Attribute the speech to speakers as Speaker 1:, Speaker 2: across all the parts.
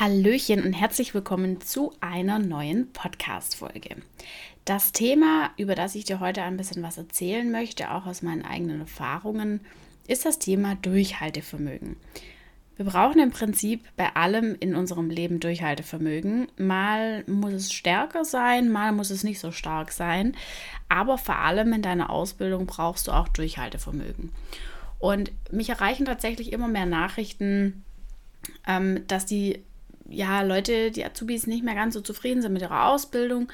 Speaker 1: Hallöchen und herzlich willkommen zu einer neuen Podcast-Folge. Das Thema, über das ich dir heute ein bisschen was erzählen möchte, auch aus meinen eigenen Erfahrungen, ist das Thema Durchhaltevermögen. Wir brauchen im Prinzip bei allem in unserem Leben Durchhaltevermögen. Mal muss es stärker sein, mal muss es nicht so stark sein, aber vor allem in deiner Ausbildung brauchst du auch Durchhaltevermögen. Und mich erreichen tatsächlich immer mehr Nachrichten, ähm, dass die ja, Leute, die Azubis nicht mehr ganz so zufrieden sind mit ihrer Ausbildung,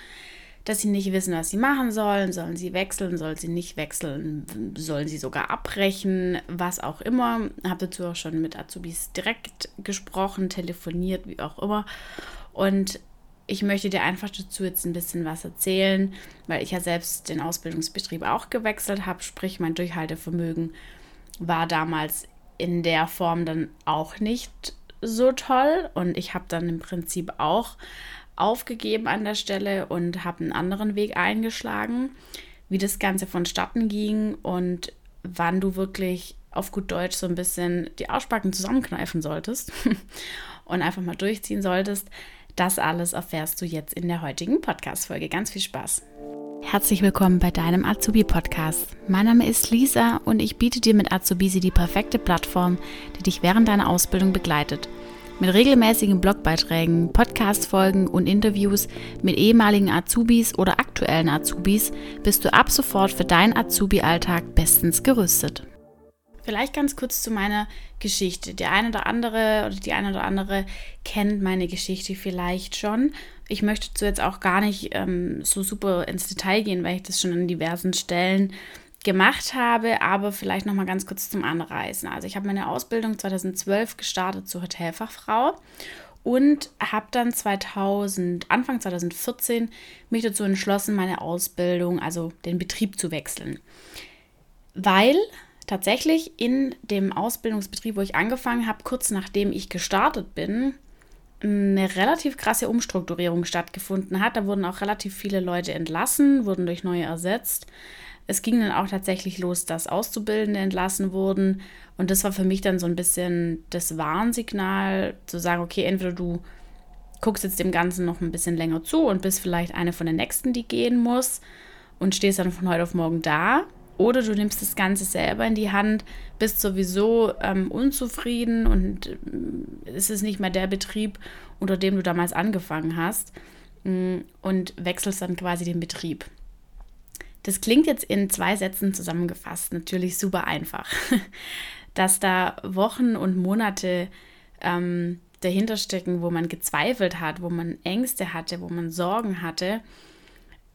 Speaker 1: dass sie nicht wissen, was sie machen sollen. Sollen sie wechseln, sollen sie nicht wechseln, sollen sie sogar abbrechen, was auch immer. Ich Habe dazu auch schon mit Azubis direkt gesprochen, telefoniert, wie auch immer. Und ich möchte dir einfach dazu jetzt ein bisschen was erzählen, weil ich ja selbst den Ausbildungsbetrieb auch gewechselt habe, sprich mein Durchhaltevermögen war damals in der Form dann auch nicht so toll und ich habe dann im Prinzip auch aufgegeben an der Stelle und habe einen anderen Weg eingeschlagen, wie das Ganze vonstatten ging und wann du wirklich auf gut Deutsch so ein bisschen die Ausspacken zusammenkneifen solltest und einfach mal durchziehen solltest. Das alles erfährst du jetzt in der heutigen Podcast-Folge. Ganz viel Spaß! Herzlich willkommen bei deinem Azubi-Podcast. Mein Name ist Lisa und ich biete dir mit Azubisi die perfekte Plattform, die dich während deiner Ausbildung begleitet. Mit regelmäßigen Blogbeiträgen, Podcast-Folgen und Interviews mit ehemaligen Azubis oder aktuellen Azubis bist du ab sofort für deinen Azubi-Alltag bestens gerüstet. Vielleicht ganz kurz zu meiner Geschichte. Der eine oder andere oder die eine oder andere kennt meine Geschichte vielleicht schon. Ich möchte dazu jetzt auch gar nicht ähm, so super ins Detail gehen, weil ich das schon an diversen Stellen gemacht habe, aber vielleicht noch mal ganz kurz zum Anreisen. Also ich habe meine Ausbildung 2012 gestartet zur Hotelfachfrau und habe dann 2000 Anfang 2014 mich dazu entschlossen, meine Ausbildung, also den Betrieb zu wechseln. Weil tatsächlich in dem Ausbildungsbetrieb, wo ich angefangen habe, kurz nachdem ich gestartet bin, eine relativ krasse Umstrukturierung stattgefunden hat. Da wurden auch relativ viele Leute entlassen, wurden durch neue ersetzt. Es ging dann auch tatsächlich los, dass Auszubildende entlassen wurden. Und das war für mich dann so ein bisschen das Warnsignal, zu sagen, okay, entweder du guckst jetzt dem Ganzen noch ein bisschen länger zu und bist vielleicht eine von den Nächsten, die gehen muss und stehst dann von heute auf morgen da. Oder du nimmst das Ganze selber in die Hand, bist sowieso ähm, unzufrieden und äh, es ist nicht mehr der Betrieb, unter dem du damals angefangen hast mm, und wechselst dann quasi den Betrieb. Das klingt jetzt in zwei Sätzen zusammengefasst natürlich super einfach, dass da Wochen und Monate ähm, dahinter stecken, wo man gezweifelt hat, wo man Ängste hatte, wo man Sorgen hatte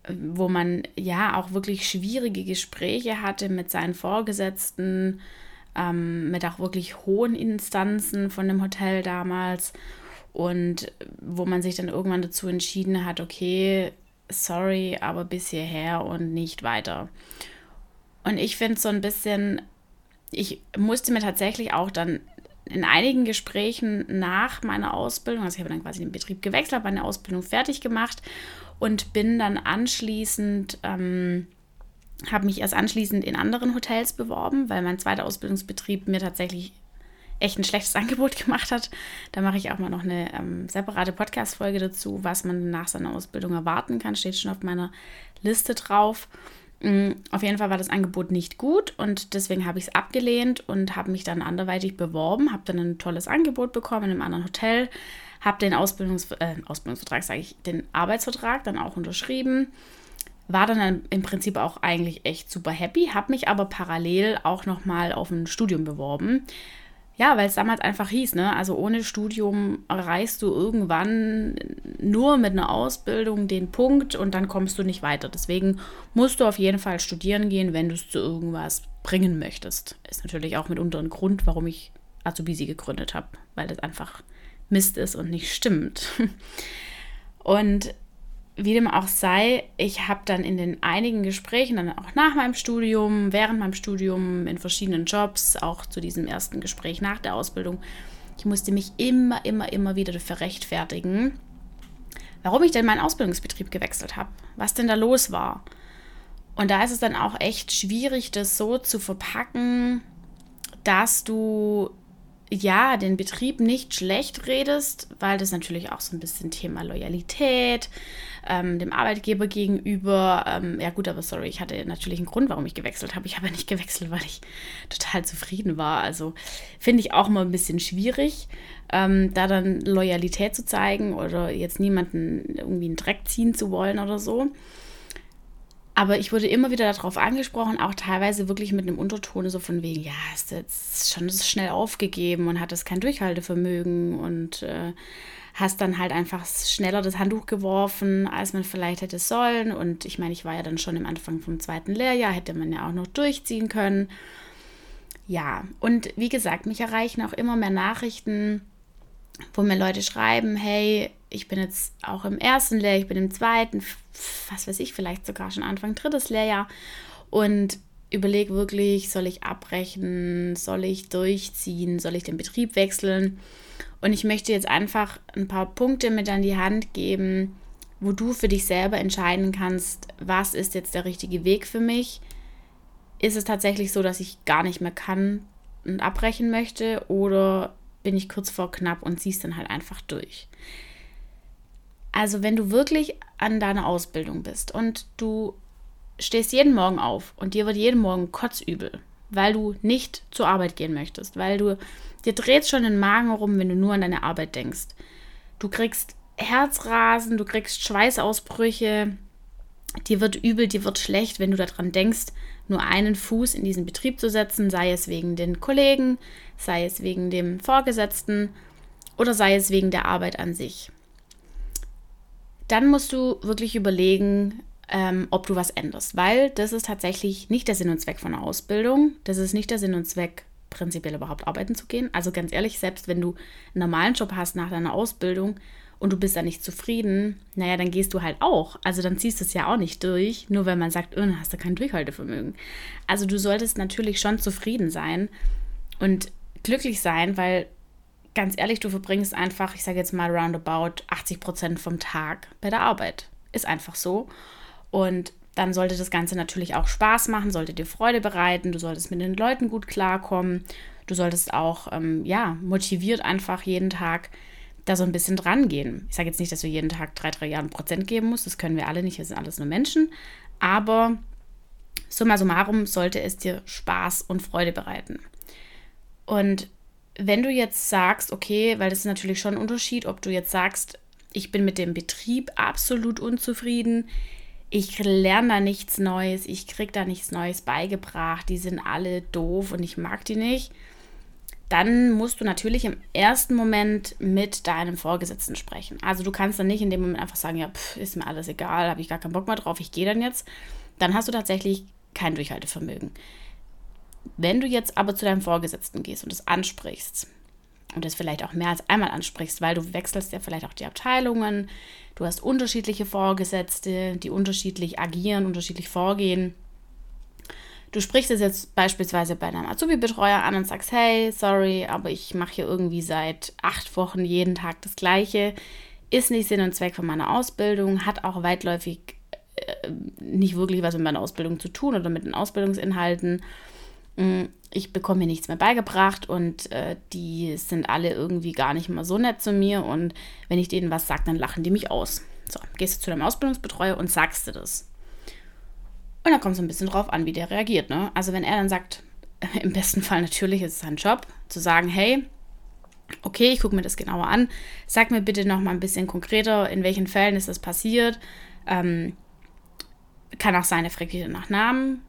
Speaker 1: wo man ja auch wirklich schwierige Gespräche hatte mit seinen Vorgesetzten, ähm, mit auch wirklich hohen Instanzen von dem Hotel damals und wo man sich dann irgendwann dazu entschieden hat, okay, sorry, aber bis hierher und nicht weiter. Und ich finde so ein bisschen, ich musste mir tatsächlich auch dann in einigen Gesprächen nach meiner Ausbildung, also ich habe dann quasi den Betrieb gewechselt, habe meine Ausbildung fertig gemacht und bin dann anschließend, ähm, habe mich erst anschließend in anderen Hotels beworben, weil mein zweiter Ausbildungsbetrieb mir tatsächlich echt ein schlechtes Angebot gemacht hat. Da mache ich auch mal noch eine ähm, separate Podcast-Folge dazu, was man nach seiner Ausbildung erwarten kann. Steht schon auf meiner Liste drauf. Mhm, auf jeden Fall war das Angebot nicht gut und deswegen habe ich es abgelehnt und habe mich dann anderweitig beworben, habe dann ein tolles Angebot bekommen in einem anderen Hotel, habe den Ausbildungs äh, Ausbildungsvertrag, sage ich, den Arbeitsvertrag dann auch unterschrieben. War dann im Prinzip auch eigentlich echt super happy, habe mich aber parallel auch nochmal auf ein Studium beworben. Ja, weil es damals einfach hieß, ne? Also ohne Studium erreichst du irgendwann nur mit einer Ausbildung den Punkt und dann kommst du nicht weiter. Deswegen musst du auf jeden Fall studieren gehen, wenn du es zu irgendwas bringen möchtest. Ist natürlich auch mitunter ein Grund, warum ich Azubisi gegründet habe, weil das einfach Mist ist und nicht stimmt. Und wie dem auch sei, ich habe dann in den einigen Gesprächen, dann auch nach meinem Studium, während meinem Studium, in verschiedenen Jobs, auch zu diesem ersten Gespräch nach der Ausbildung, ich musste mich immer, immer, immer wieder dafür rechtfertigen, warum ich denn meinen Ausbildungsbetrieb gewechselt habe, was denn da los war. Und da ist es dann auch echt schwierig, das so zu verpacken, dass du ja, den Betrieb nicht schlecht redest, weil das natürlich auch so ein bisschen Thema Loyalität ähm, dem Arbeitgeber gegenüber. Ähm, ja gut, aber sorry, ich hatte natürlich einen Grund, warum ich gewechselt habe. Ich habe ja nicht gewechselt, weil ich total zufrieden war. Also finde ich auch mal ein bisschen schwierig, ähm, da dann Loyalität zu zeigen oder jetzt niemanden irgendwie einen Dreck ziehen zu wollen oder so. Aber ich wurde immer wieder darauf angesprochen, auch teilweise wirklich mit einem Unterton so von wegen, ja, ist jetzt schon schnell aufgegeben und hat das kein Durchhaltevermögen und äh, hast dann halt einfach schneller das Handtuch geworfen, als man vielleicht hätte sollen. Und ich meine, ich war ja dann schon im Anfang vom zweiten Lehrjahr, hätte man ja auch noch durchziehen können. Ja, und wie gesagt, mich erreichen auch immer mehr Nachrichten, wo mir Leute schreiben, hey, ich bin jetzt auch im ersten Lehrjahr, ich bin im zweiten, was weiß ich, vielleicht sogar schon Anfang drittes Lehrjahr und überlege wirklich, soll ich abbrechen, soll ich durchziehen, soll ich den Betrieb wechseln? Und ich möchte jetzt einfach ein paar Punkte mit an die Hand geben, wo du für dich selber entscheiden kannst, was ist jetzt der richtige Weg für mich? Ist es tatsächlich so, dass ich gar nicht mehr kann und abbrechen möchte oder bin ich kurz vor knapp und ziehst dann halt einfach durch? Also wenn du wirklich an deiner Ausbildung bist und du stehst jeden Morgen auf und dir wird jeden Morgen kotzübel, weil du nicht zur Arbeit gehen möchtest, weil du dir dreht schon den Magen rum, wenn du nur an deine Arbeit denkst. Du kriegst Herzrasen, du kriegst Schweißausbrüche, dir wird übel, dir wird schlecht, wenn du daran denkst, nur einen Fuß in diesen Betrieb zu setzen, sei es wegen den Kollegen, sei es wegen dem Vorgesetzten oder sei es wegen der Arbeit an sich dann musst du wirklich überlegen, ähm, ob du was änderst, weil das ist tatsächlich nicht der Sinn und Zweck von einer Ausbildung. Das ist nicht der Sinn und Zweck, prinzipiell überhaupt arbeiten zu gehen. Also ganz ehrlich, selbst wenn du einen normalen Job hast nach deiner Ausbildung und du bist da nicht zufrieden, naja, dann gehst du halt auch. Also dann ziehst du es ja auch nicht durch, nur wenn man sagt, oh, dann hast du kein Durchhaltevermögen. Also du solltest natürlich schon zufrieden sein und glücklich sein, weil ganz ehrlich, du verbringst einfach, ich sage jetzt mal roundabout 80 Prozent vom Tag bei der Arbeit. Ist einfach so. Und dann sollte das Ganze natürlich auch Spaß machen, sollte dir Freude bereiten, du solltest mit den Leuten gut klarkommen, du solltest auch, ähm, ja, motiviert einfach jeden Tag da so ein bisschen dran gehen. Ich sage jetzt nicht, dass du jeden Tag drei, drei Jahre Prozent geben musst, das können wir alle nicht, wir sind alles nur Menschen, aber summa summarum sollte es dir Spaß und Freude bereiten. Und wenn du jetzt sagst, okay, weil das ist natürlich schon ein Unterschied, ob du jetzt sagst, ich bin mit dem Betrieb absolut unzufrieden, ich lerne da nichts Neues, ich kriege da nichts Neues beigebracht, die sind alle doof und ich mag die nicht, dann musst du natürlich im ersten Moment mit deinem Vorgesetzten sprechen. Also du kannst dann nicht in dem Moment einfach sagen, ja, pff, ist mir alles egal, habe ich gar keinen Bock mehr drauf, ich gehe dann jetzt. Dann hast du tatsächlich kein Durchhaltevermögen. Wenn du jetzt aber zu deinem Vorgesetzten gehst und es ansprichst und es vielleicht auch mehr als einmal ansprichst, weil du wechselst ja vielleicht auch die Abteilungen, du hast unterschiedliche Vorgesetzte, die unterschiedlich agieren, unterschiedlich vorgehen. Du sprichst es jetzt beispielsweise bei deinem Azubi-Betreuer an und sagst, hey, sorry, aber ich mache hier irgendwie seit acht Wochen jeden Tag das Gleiche, ist nicht Sinn und Zweck von meiner Ausbildung, hat auch weitläufig äh, nicht wirklich was mit meiner Ausbildung zu tun oder mit den Ausbildungsinhalten ich bekomme mir nichts mehr beigebracht und äh, die sind alle irgendwie gar nicht mal so nett zu mir und wenn ich denen was sage, dann lachen die mich aus. So, gehst du zu deinem Ausbildungsbetreuer und sagst du das. Und dann kommt es ein bisschen drauf an, wie der reagiert. Ne? Also wenn er dann sagt, im besten Fall natürlich ist es sein Job, zu sagen, hey, okay, ich gucke mir das genauer an, sag mir bitte noch mal ein bisschen konkreter, in welchen Fällen ist das passiert. Ähm, kann auch sein, er fragt dich nach Namen,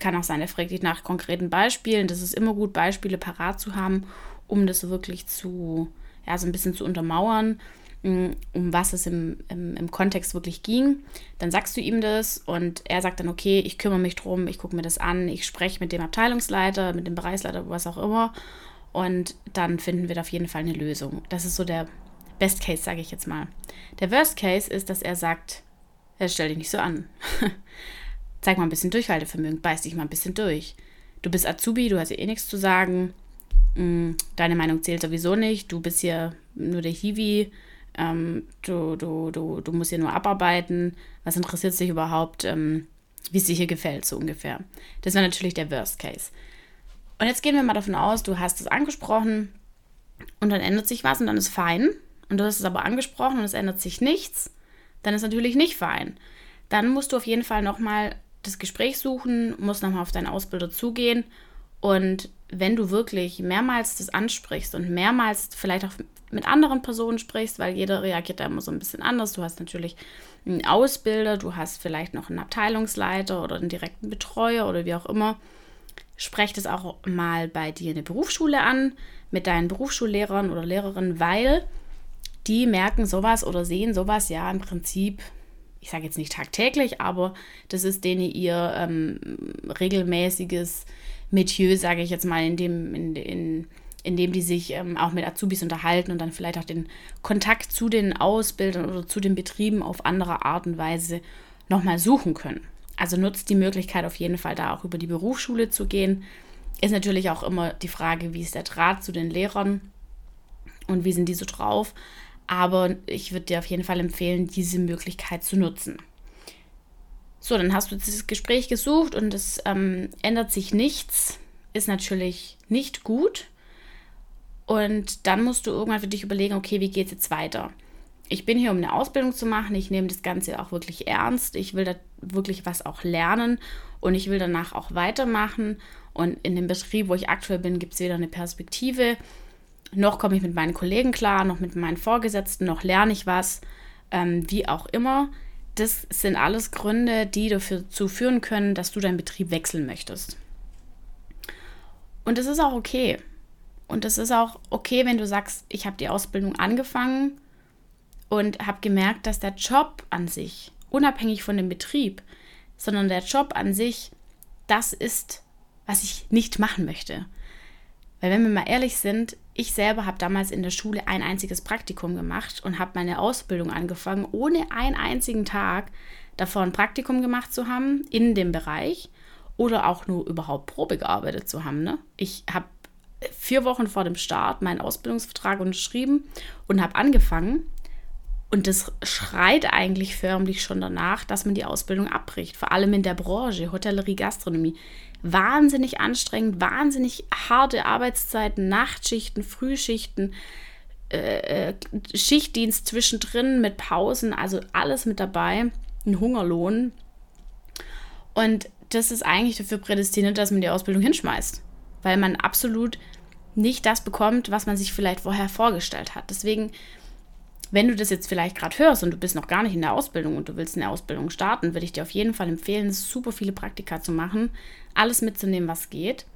Speaker 1: kann auch sein, er fragt dich nach konkreten Beispielen. Das ist immer gut, Beispiele parat zu haben, um das wirklich zu, ja, so ein bisschen zu untermauern, mm, um was es im, im, im Kontext wirklich ging. Dann sagst du ihm das und er sagt dann, okay, ich kümmere mich drum, ich gucke mir das an, ich spreche mit dem Abteilungsleiter, mit dem Bereichsleiter, was auch immer. Und dann finden wir da auf jeden Fall eine Lösung. Das ist so der Best Case, sage ich jetzt mal. Der Worst Case ist, dass er sagt, er stell dich nicht so an. Zeig mal ein bisschen Durchhaltevermögen, beiß dich mal ein bisschen durch. Du bist Azubi, du hast hier eh nichts zu sagen. Mm, deine Meinung zählt sowieso nicht. Du bist hier nur der Hiwi. Ähm, du, du, du, du musst hier nur abarbeiten. Was interessiert sich überhaupt, ähm, wie es dir hier gefällt, so ungefähr. Das wäre natürlich der Worst Case. Und jetzt gehen wir mal davon aus, du hast es angesprochen und dann ändert sich was und dann ist fein und du hast es aber angesprochen und es ändert sich nichts, dann ist natürlich nicht fein. Dann musst du auf jeden Fall nochmal das Gespräch suchen, musst nochmal auf deinen Ausbilder zugehen und wenn du wirklich mehrmals das ansprichst und mehrmals vielleicht auch mit anderen Personen sprichst, weil jeder reagiert da immer so ein bisschen anders. Du hast natürlich einen Ausbilder, du hast vielleicht noch einen Abteilungsleiter oder einen direkten Betreuer oder wie auch immer. Sprech das auch mal bei dir in der Berufsschule an, mit deinen Berufsschullehrern oder Lehrerinnen, weil die merken sowas oder sehen sowas ja im Prinzip, ich sage jetzt nicht tagtäglich, aber das ist denen ihr ähm, regelmäßiges Metier, sage ich jetzt mal, in dem, in, in, in dem die sich ähm, auch mit Azubis unterhalten und dann vielleicht auch den Kontakt zu den Ausbildern oder zu den Betrieben auf andere Art und Weise nochmal suchen können. Also nutzt die Möglichkeit auf jeden Fall da auch über die Berufsschule zu gehen. Ist natürlich auch immer die Frage, wie ist der Draht zu den Lehrern und wie sind die so drauf. Aber ich würde dir auf jeden Fall empfehlen, diese Möglichkeit zu nutzen. So, dann hast du dieses Gespräch gesucht und es ähm, ändert sich nichts. Ist natürlich nicht gut. Und dann musst du irgendwann für dich überlegen, okay, wie geht es jetzt weiter? Ich bin hier, um eine Ausbildung zu machen. Ich nehme das Ganze auch wirklich ernst. Ich will da wirklich was auch lernen und ich will danach auch weitermachen. Und in dem Betrieb, wo ich aktuell bin, gibt es weder eine Perspektive, noch komme ich mit meinen Kollegen klar, noch mit meinen Vorgesetzten, noch lerne ich was, ähm, wie auch immer das sind alles Gründe, die dazu führen können, dass du deinen Betrieb wechseln möchtest. Und das ist auch okay. Und es ist auch okay, wenn du sagst, ich habe die Ausbildung angefangen und habe gemerkt, dass der Job an sich, unabhängig von dem Betrieb, sondern der Job an sich, das ist, was ich nicht machen möchte. Weil wenn wir mal ehrlich sind, ich selber habe damals in der Schule ein einziges Praktikum gemacht und habe meine Ausbildung angefangen, ohne einen einzigen Tag davor ein Praktikum gemacht zu haben in dem Bereich oder auch nur überhaupt Probe gearbeitet zu haben. Ne? Ich habe vier Wochen vor dem Start meinen Ausbildungsvertrag unterschrieben und habe angefangen. Und das schreit eigentlich förmlich schon danach, dass man die Ausbildung abbricht. Vor allem in der Branche, Hotellerie, Gastronomie wahnsinnig anstrengend, wahnsinnig harte Arbeitszeiten, Nachtschichten, Frühschichten, äh, äh, Schichtdienst zwischendrin mit Pausen, also alles mit dabei, ein Hungerlohn. Und das ist eigentlich dafür prädestiniert, dass man die Ausbildung hinschmeißt, weil man absolut nicht das bekommt, was man sich vielleicht vorher vorgestellt hat. Deswegen wenn du das jetzt vielleicht gerade hörst und du bist noch gar nicht in der Ausbildung und du willst in der Ausbildung starten, würde ich dir auf jeden Fall empfehlen, super viele Praktika zu machen, alles mitzunehmen, was geht.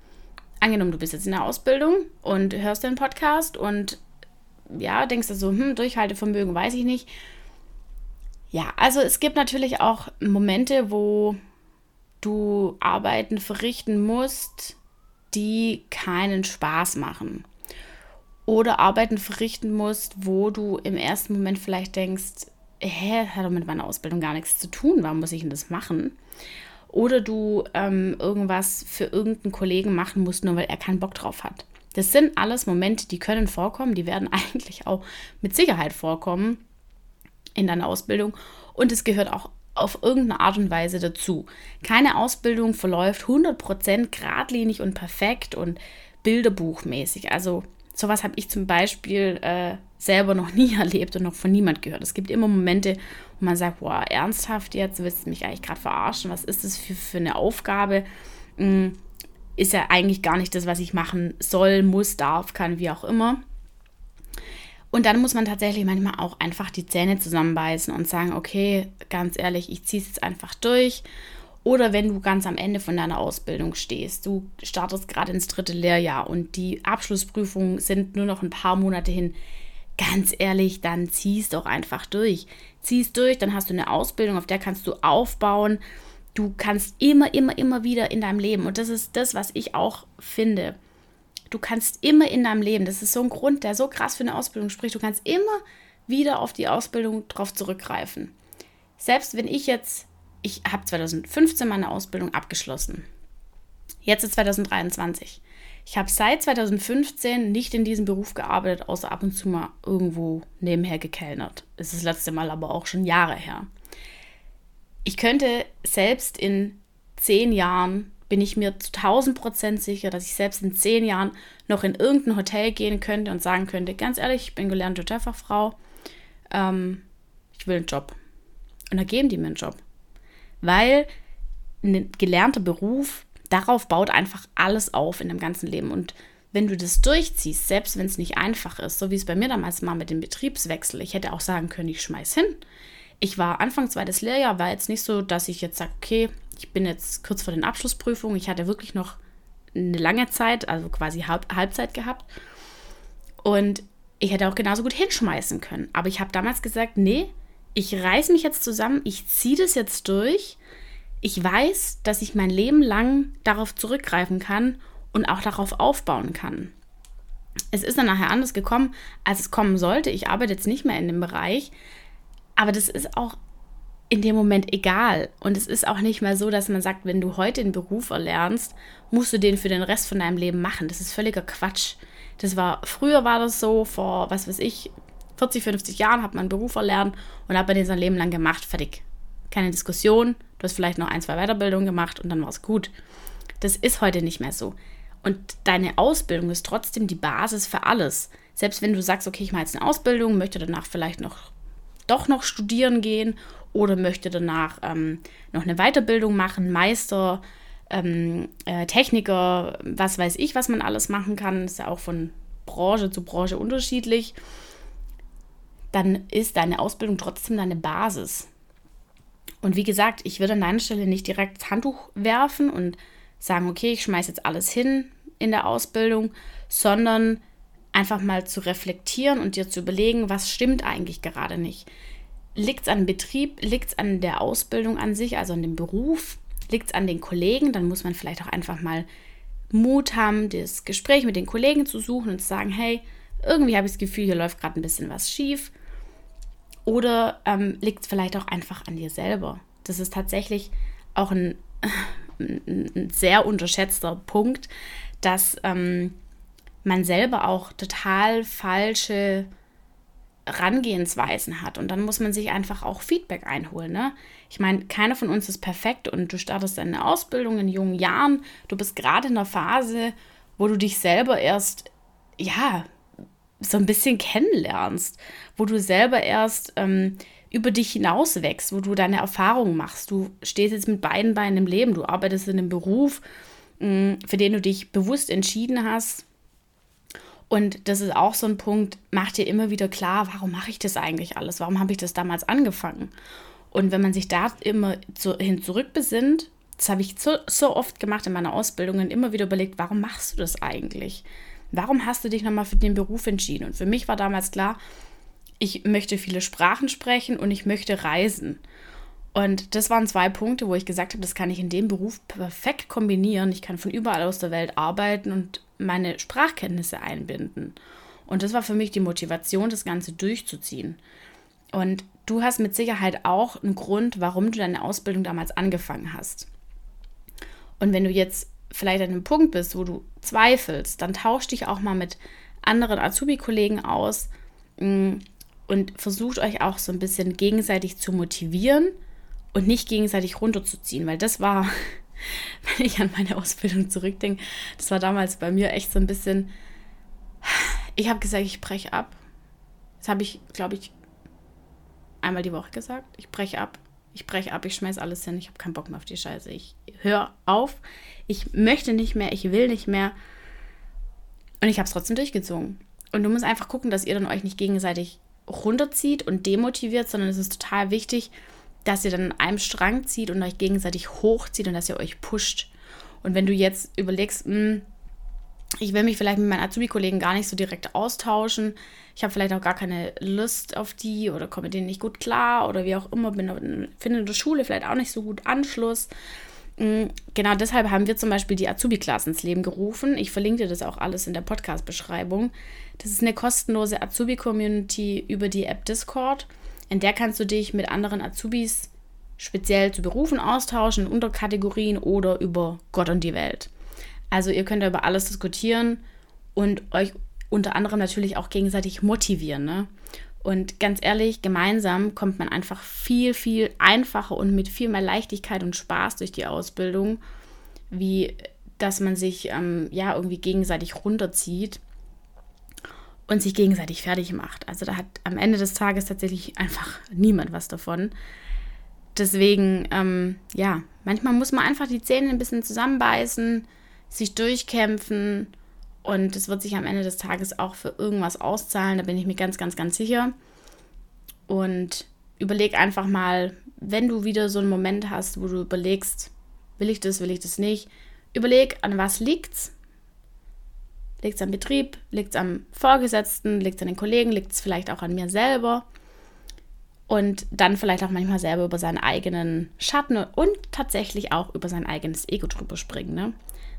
Speaker 1: Angenommen, du bist jetzt in der Ausbildung und hörst den Podcast und ja, denkst du so, hm, Durchhaltevermögen weiß ich nicht. Ja, also es gibt natürlich auch Momente, wo du Arbeiten verrichten musst, die keinen Spaß machen oder Arbeiten verrichten musst, wo du im ersten Moment vielleicht denkst, hä, hat doch mit meiner Ausbildung gar nichts zu tun, warum muss ich denn das machen? Oder du ähm, irgendwas für irgendeinen Kollegen machen musst, nur weil er keinen Bock drauf hat. Das sind alles Momente, die können vorkommen, die werden eigentlich auch mit Sicherheit vorkommen in deiner Ausbildung und es gehört auch auf irgendeine Art und Weise dazu. Keine Ausbildung verläuft 100% geradlinig und perfekt und bilderbuchmäßig. Also sowas habe ich zum Beispiel äh, selber noch nie erlebt und noch von niemand gehört. Es gibt immer Momente, wo man sagt, boah, ernsthaft jetzt, willst du mich eigentlich gerade verarschen? Was ist das für, für eine Aufgabe? Hm, ist ja eigentlich gar nicht das, was ich machen soll, muss, darf, kann, wie auch immer. Und dann muss man tatsächlich manchmal auch einfach die Zähne zusammenbeißen und sagen, okay, ganz ehrlich, ich ziehe es jetzt einfach durch oder wenn du ganz am Ende von deiner Ausbildung stehst, du startest gerade ins dritte Lehrjahr und die Abschlussprüfungen sind nur noch ein paar Monate hin. Ganz ehrlich, dann ziehst doch einfach durch. Ziehst durch, dann hast du eine Ausbildung, auf der kannst du aufbauen. Du kannst immer, immer, immer wieder in deinem Leben, und das ist das, was ich auch finde. Du kannst immer in deinem Leben, das ist so ein Grund, der so krass für eine Ausbildung spricht, du kannst immer wieder auf die Ausbildung drauf zurückgreifen. Selbst wenn ich jetzt ich habe 2015 meine Ausbildung abgeschlossen. Jetzt ist 2023. Ich habe seit 2015 nicht in diesem Beruf gearbeitet, außer ab und zu mal irgendwo nebenher gekellnert. Das ist das letzte Mal aber auch schon Jahre her. Ich könnte selbst in zehn Jahren bin ich mir zu 1000 Prozent sicher, dass ich selbst in zehn Jahren noch in irgendein Hotel gehen könnte und sagen könnte, ganz ehrlich, ich bin gelernte Hotelfachfrau, ähm, ich will einen Job. Und da geben die mir einen Job. Weil ein gelernter Beruf, darauf baut einfach alles auf in dem ganzen Leben. Und wenn du das durchziehst, selbst wenn es nicht einfach ist, so wie es bei mir damals mal mit dem Betriebswechsel, ich hätte auch sagen können, ich schmeiß hin. Ich war Anfang zweites Lehrjahr, war jetzt nicht so, dass ich jetzt sage, okay, ich bin jetzt kurz vor den Abschlussprüfungen. Ich hatte wirklich noch eine lange Zeit, also quasi Halb Halbzeit gehabt. Und ich hätte auch genauso gut hinschmeißen können. Aber ich habe damals gesagt, nee, ich reiße mich jetzt zusammen, ich ziehe das jetzt durch. Ich weiß, dass ich mein Leben lang darauf zurückgreifen kann und auch darauf aufbauen kann. Es ist dann nachher anders gekommen, als es kommen sollte. Ich arbeite jetzt nicht mehr in dem Bereich, aber das ist auch in dem Moment egal. Und es ist auch nicht mehr so, dass man sagt, wenn du heute den Beruf erlernst, musst du den für den Rest von deinem Leben machen. Das ist völliger Quatsch. Das war, früher war das so, vor, was weiß ich, 40, 50 Jahren hat man einen Beruf erlernt und man den sein Leben lang gemacht, fertig. Keine Diskussion, du hast vielleicht noch ein, zwei Weiterbildungen gemacht und dann war es gut. Das ist heute nicht mehr so. Und deine Ausbildung ist trotzdem die Basis für alles. Selbst wenn du sagst, okay, ich mache jetzt eine Ausbildung, möchte danach vielleicht noch doch noch studieren gehen oder möchte danach ähm, noch eine Weiterbildung machen, Meister, ähm, äh, Techniker, was weiß ich, was man alles machen kann, ist ja auch von Branche zu Branche unterschiedlich, dann ist deine Ausbildung trotzdem deine Basis. Und wie gesagt, ich würde an deiner Stelle nicht direkt das Handtuch werfen und sagen, okay, ich schmeiße jetzt alles hin in der Ausbildung, sondern einfach mal zu reflektieren und dir zu überlegen, was stimmt eigentlich gerade nicht. Liegt es an Betrieb, liegt es an der Ausbildung an sich, also an dem Beruf, liegt es an den Kollegen, dann muss man vielleicht auch einfach mal Mut haben, das Gespräch mit den Kollegen zu suchen und zu sagen, hey, irgendwie habe ich das Gefühl, hier läuft gerade ein bisschen was schief. Oder ähm, liegt es vielleicht auch einfach an dir selber? Das ist tatsächlich auch ein, ein sehr unterschätzter Punkt, dass ähm, man selber auch total falsche Rangehensweisen hat. Und dann muss man sich einfach auch Feedback einholen. Ne? Ich meine, keiner von uns ist perfekt und du startest deine Ausbildung in jungen Jahren. Du bist gerade in der Phase, wo du dich selber erst, ja, so ein bisschen kennenlernst, wo du selber erst ähm, über dich hinaus wächst, wo du deine Erfahrungen machst. Du stehst jetzt mit beiden Beinen im Leben, du arbeitest in einem Beruf, mh, mm, für den du dich bewusst entschieden hast und das ist auch so ein Punkt, mach dir immer wieder klar, warum mache ich das eigentlich alles? Warum habe ich das damals angefangen? Und wenn man sich da immer zu, hin zurückbesinnt, das habe ich so, so oft gemacht in meiner Ausbildung und immer wieder überlegt, warum machst du das eigentlich? Warum hast du dich nochmal für den Beruf entschieden? Und für mich war damals klar, ich möchte viele Sprachen sprechen und ich möchte reisen. Und das waren zwei Punkte, wo ich gesagt habe, das kann ich in dem Beruf perfekt kombinieren. Ich kann von überall aus der Welt arbeiten und meine Sprachkenntnisse einbinden. Und das war für mich die Motivation, das Ganze durchzuziehen. Und du hast mit Sicherheit auch einen Grund, warum du deine Ausbildung damals angefangen hast. Und wenn du jetzt vielleicht an einem Punkt bist, wo du zweifelst, dann tausch dich auch mal mit anderen Azubi-Kollegen aus mm, und versucht euch auch so ein bisschen gegenseitig zu motivieren und nicht gegenseitig runterzuziehen, weil das war, wenn ich an meine Ausbildung zurückdenke, das war damals bei mir echt so ein bisschen, ich habe gesagt, ich breche ab. Das habe ich, glaube ich, einmal die Woche gesagt. Ich breche ab. Ich breche ab, ich schmeiß alles hin. Ich habe keinen Bock mehr auf die Scheiße. Ich höre auf. Ich möchte nicht mehr, ich will nicht mehr. Und ich habe es trotzdem durchgezogen. Und du musst einfach gucken, dass ihr dann euch nicht gegenseitig runterzieht und demotiviert, sondern es ist total wichtig, dass ihr dann an einem Strang zieht und euch gegenseitig hochzieht und dass ihr euch pusht. Und wenn du jetzt überlegst, mh, hm, ich will mich vielleicht mit meinen Azubi-Kollegen gar nicht so direkt austauschen, ich habe vielleicht auch gar keine Lust auf die oder komme mit denen nicht gut klar oder wie auch immer, bin, finde in der Schule vielleicht auch nicht so gut Anschluss. Hm, genau deshalb haben wir zum Beispiel die Azubi-Klasse ins Leben gerufen. Ich verlinke dir das auch alles in der Podcast-Beschreibung. Das ist eine kostenlose Azubi-Community über die App Discord. In der kannst du dich mit anderen Azubis speziell zu Berufen austauschen, Unterkategorien oder über Gott und die Welt. Also ihr könnt über alles diskutieren und euch unter anderem natürlich auch gegenseitig motivieren. Ne? Und ganz ehrlich, gemeinsam kommt man einfach viel, viel einfacher und mit viel mehr Leichtigkeit und Spaß durch die Ausbildung, wie dass man sich ähm, ja irgendwie gegenseitig runterzieht und sich gegenseitig fertig macht. Also da hat am Ende des Tages tatsächlich einfach niemand was davon. Deswegen, ähm, ja, manchmal muss man einfach die Zähne ein bisschen zusammenbeißen, sich durchkämpfen und es wird sich am Ende des Tages auch für irgendwas auszahlen, da bin ich mir ganz, ganz, ganz sicher. Und überleg einfach mal, wenn du wieder so einen Moment hast, wo du überlegst, will ich das, will ich das nicht, überleg, an was liegt's Liegt es am Betrieb? Liegt es am Vorgesetzten? Liegt es an den Kollegen? Liegt es vielleicht auch an mir selber? Und dann vielleicht auch manchmal selber über seinen eigenen Schatten und tatsächlich auch über sein eigenes Ego drüber springen. Ne?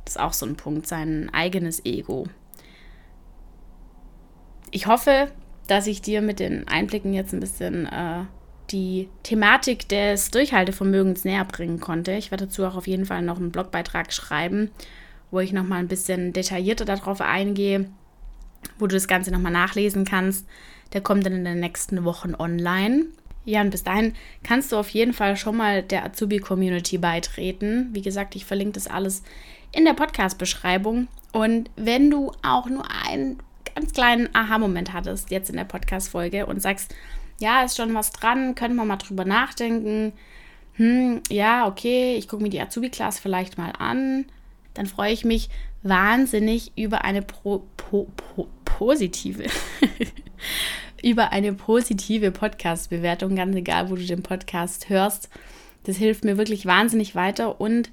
Speaker 1: Das ist auch so ein Punkt, sein eigenes Ego. Ich hoffe, dass ich dir mit den Einblicken jetzt ein bisschen äh, die Thematik des Durchhaltevermögens näher bringen konnte. Ich werde dazu auch auf jeden Fall noch einen Blogbeitrag schreiben wo ich nochmal ein bisschen detaillierter darauf eingehe, wo du das Ganze nochmal nachlesen kannst. Der kommt dann in den nächsten Wochen online. Ja, und bis dahin kannst du auf jeden Fall schon mal der Azubi-Community beitreten. Wie gesagt, ich verlinke das alles in der Podcast-Beschreibung. Und wenn du auch nur einen ganz kleinen Aha-Moment hattest jetzt in der Podcast-Folge und sagst, ja, ist schon was dran, können wir mal drüber nachdenken. Hm, ja, okay, ich gucke mir die Azubi-Class vielleicht mal an dann freue ich mich wahnsinnig über eine Pro, po, po, positive, über eine positive Podcast-Bewertung, ganz egal, wo du den Podcast hörst. Das hilft mir wirklich wahnsinnig weiter und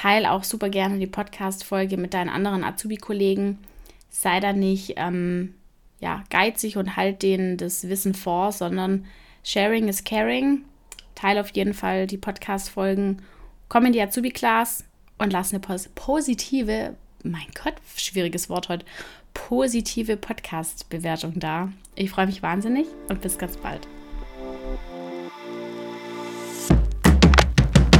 Speaker 1: teile auch super gerne die Podcast-Folge mit deinen anderen Azubi-Kollegen. Sei da nicht ähm, ja, geizig und halt denen das Wissen vor, sondern Sharing is Caring. Teile auf jeden Fall die Podcast-Folgen. Komm in die Azubi-Class, und lass eine positive, mein Gott, schwieriges Wort heute, positive Podcast-Bewertung da. Ich freue mich wahnsinnig und bis ganz bald.